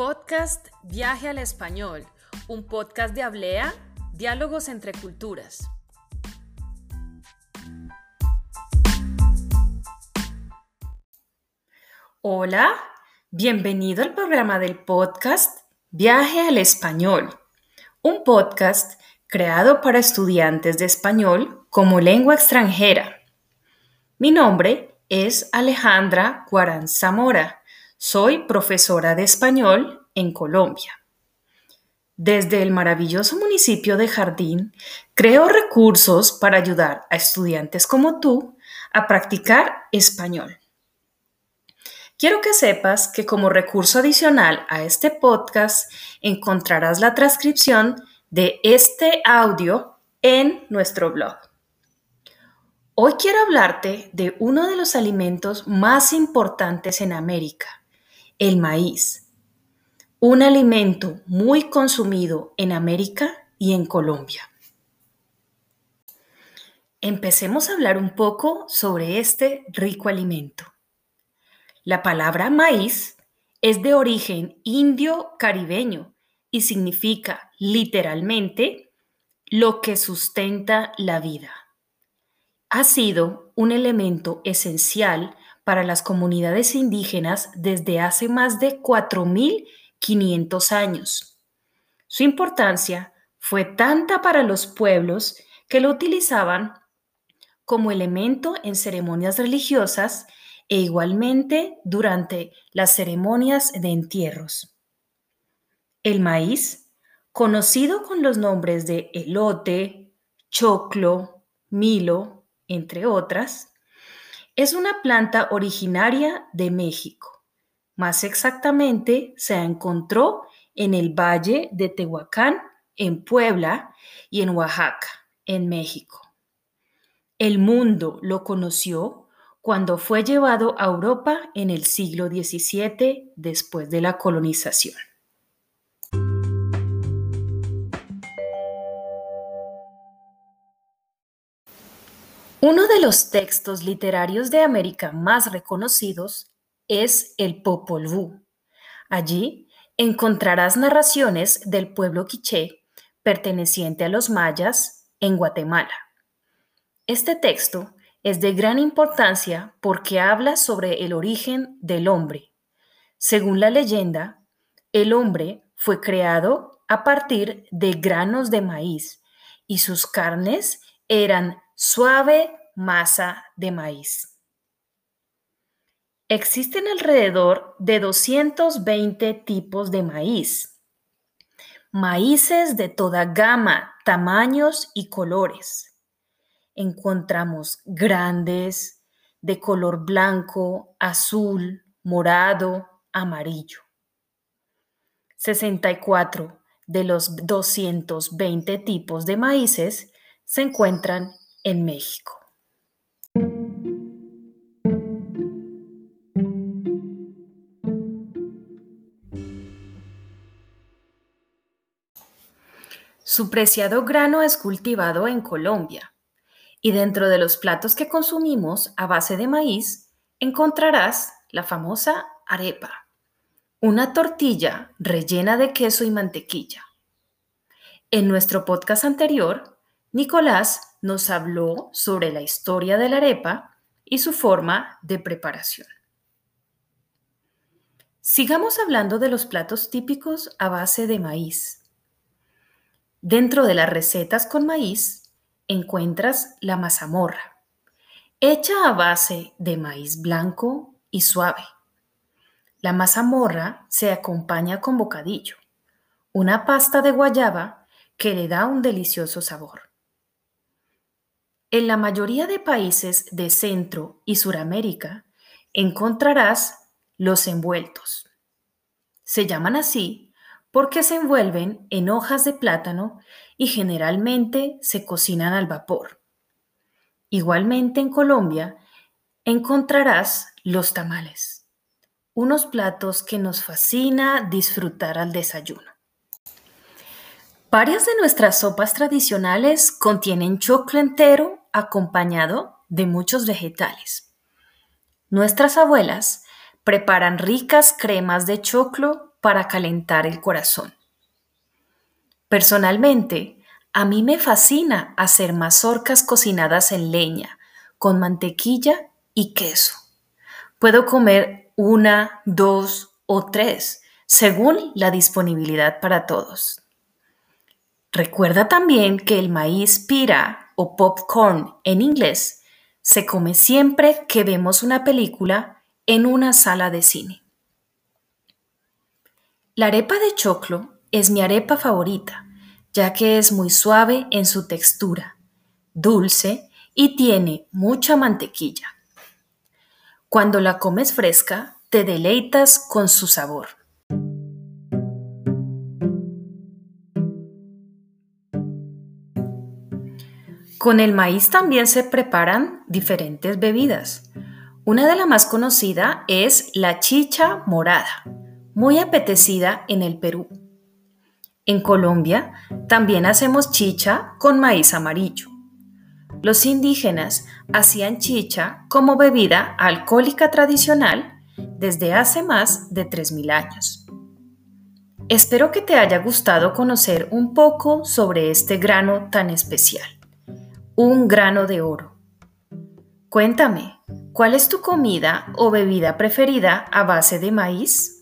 Podcast Viaje al Español, un podcast de Hablea, diálogos entre culturas. Hola, bienvenido al programa del podcast Viaje al Español, un podcast creado para estudiantes de español como lengua extranjera. Mi nombre es Alejandra Guarán Zamora. Soy profesora de español en Colombia. Desde el maravilloso municipio de Jardín, creo recursos para ayudar a estudiantes como tú a practicar español. Quiero que sepas que como recurso adicional a este podcast encontrarás la transcripción de este audio en nuestro blog. Hoy quiero hablarte de uno de los alimentos más importantes en América, el maíz, un alimento muy consumido en América y en Colombia. Empecemos a hablar un poco sobre este rico alimento. La palabra maíz es de origen indio-caribeño y significa literalmente lo que sustenta la vida ha sido un elemento esencial para las comunidades indígenas desde hace más de 4.500 años. Su importancia fue tanta para los pueblos que lo utilizaban como elemento en ceremonias religiosas e igualmente durante las ceremonias de entierros. El maíz, conocido con los nombres de elote, choclo, milo, entre otras, es una planta originaria de México. Más exactamente, se encontró en el Valle de Tehuacán, en Puebla, y en Oaxaca, en México. El mundo lo conoció cuando fue llevado a Europa en el siglo XVII después de la colonización. Uno de los textos literarios de América más reconocidos es el Popol Vuh. Allí encontrarás narraciones del pueblo quiché perteneciente a los mayas en Guatemala. Este texto es de gran importancia porque habla sobre el origen del hombre. Según la leyenda, el hombre fue creado a partir de granos de maíz y sus carnes eran Suave masa de maíz. Existen alrededor de 220 tipos de maíz. Maíces de toda gama, tamaños y colores. Encontramos grandes, de color blanco, azul, morado, amarillo. 64 de los 220 tipos de maíces se encuentran en México. Su preciado grano es cultivado en Colombia y dentro de los platos que consumimos a base de maíz encontrarás la famosa arepa, una tortilla rellena de queso y mantequilla. En nuestro podcast anterior, Nicolás nos habló sobre la historia de la arepa y su forma de preparación. Sigamos hablando de los platos típicos a base de maíz. Dentro de las recetas con maíz encuentras la mazamorra, hecha a base de maíz blanco y suave. La mazamorra se acompaña con bocadillo, una pasta de guayaba que le da un delicioso sabor. En la mayoría de países de Centro y Suramérica encontrarás los envueltos. Se llaman así porque se envuelven en hojas de plátano y generalmente se cocinan al vapor. Igualmente en Colombia encontrarás los tamales, unos platos que nos fascina disfrutar al desayuno. Varias de nuestras sopas tradicionales contienen choclo entero acompañado de muchos vegetales. Nuestras abuelas preparan ricas cremas de choclo para calentar el corazón. Personalmente, a mí me fascina hacer mazorcas cocinadas en leña, con mantequilla y queso. Puedo comer una, dos o tres, según la disponibilidad para todos. Recuerda también que el maíz pira o popcorn en inglés se come siempre que vemos una película en una sala de cine. La arepa de choclo es mi arepa favorita, ya que es muy suave en su textura, dulce y tiene mucha mantequilla. Cuando la comes fresca, te deleitas con su sabor. Con el maíz también se preparan diferentes bebidas. Una de las más conocidas es la chicha morada, muy apetecida en el Perú. En Colombia también hacemos chicha con maíz amarillo. Los indígenas hacían chicha como bebida alcohólica tradicional desde hace más de 3.000 años. Espero que te haya gustado conocer un poco sobre este grano tan especial, un grano de oro. Cuéntame, ¿cuál es tu comida o bebida preferida a base de maíz?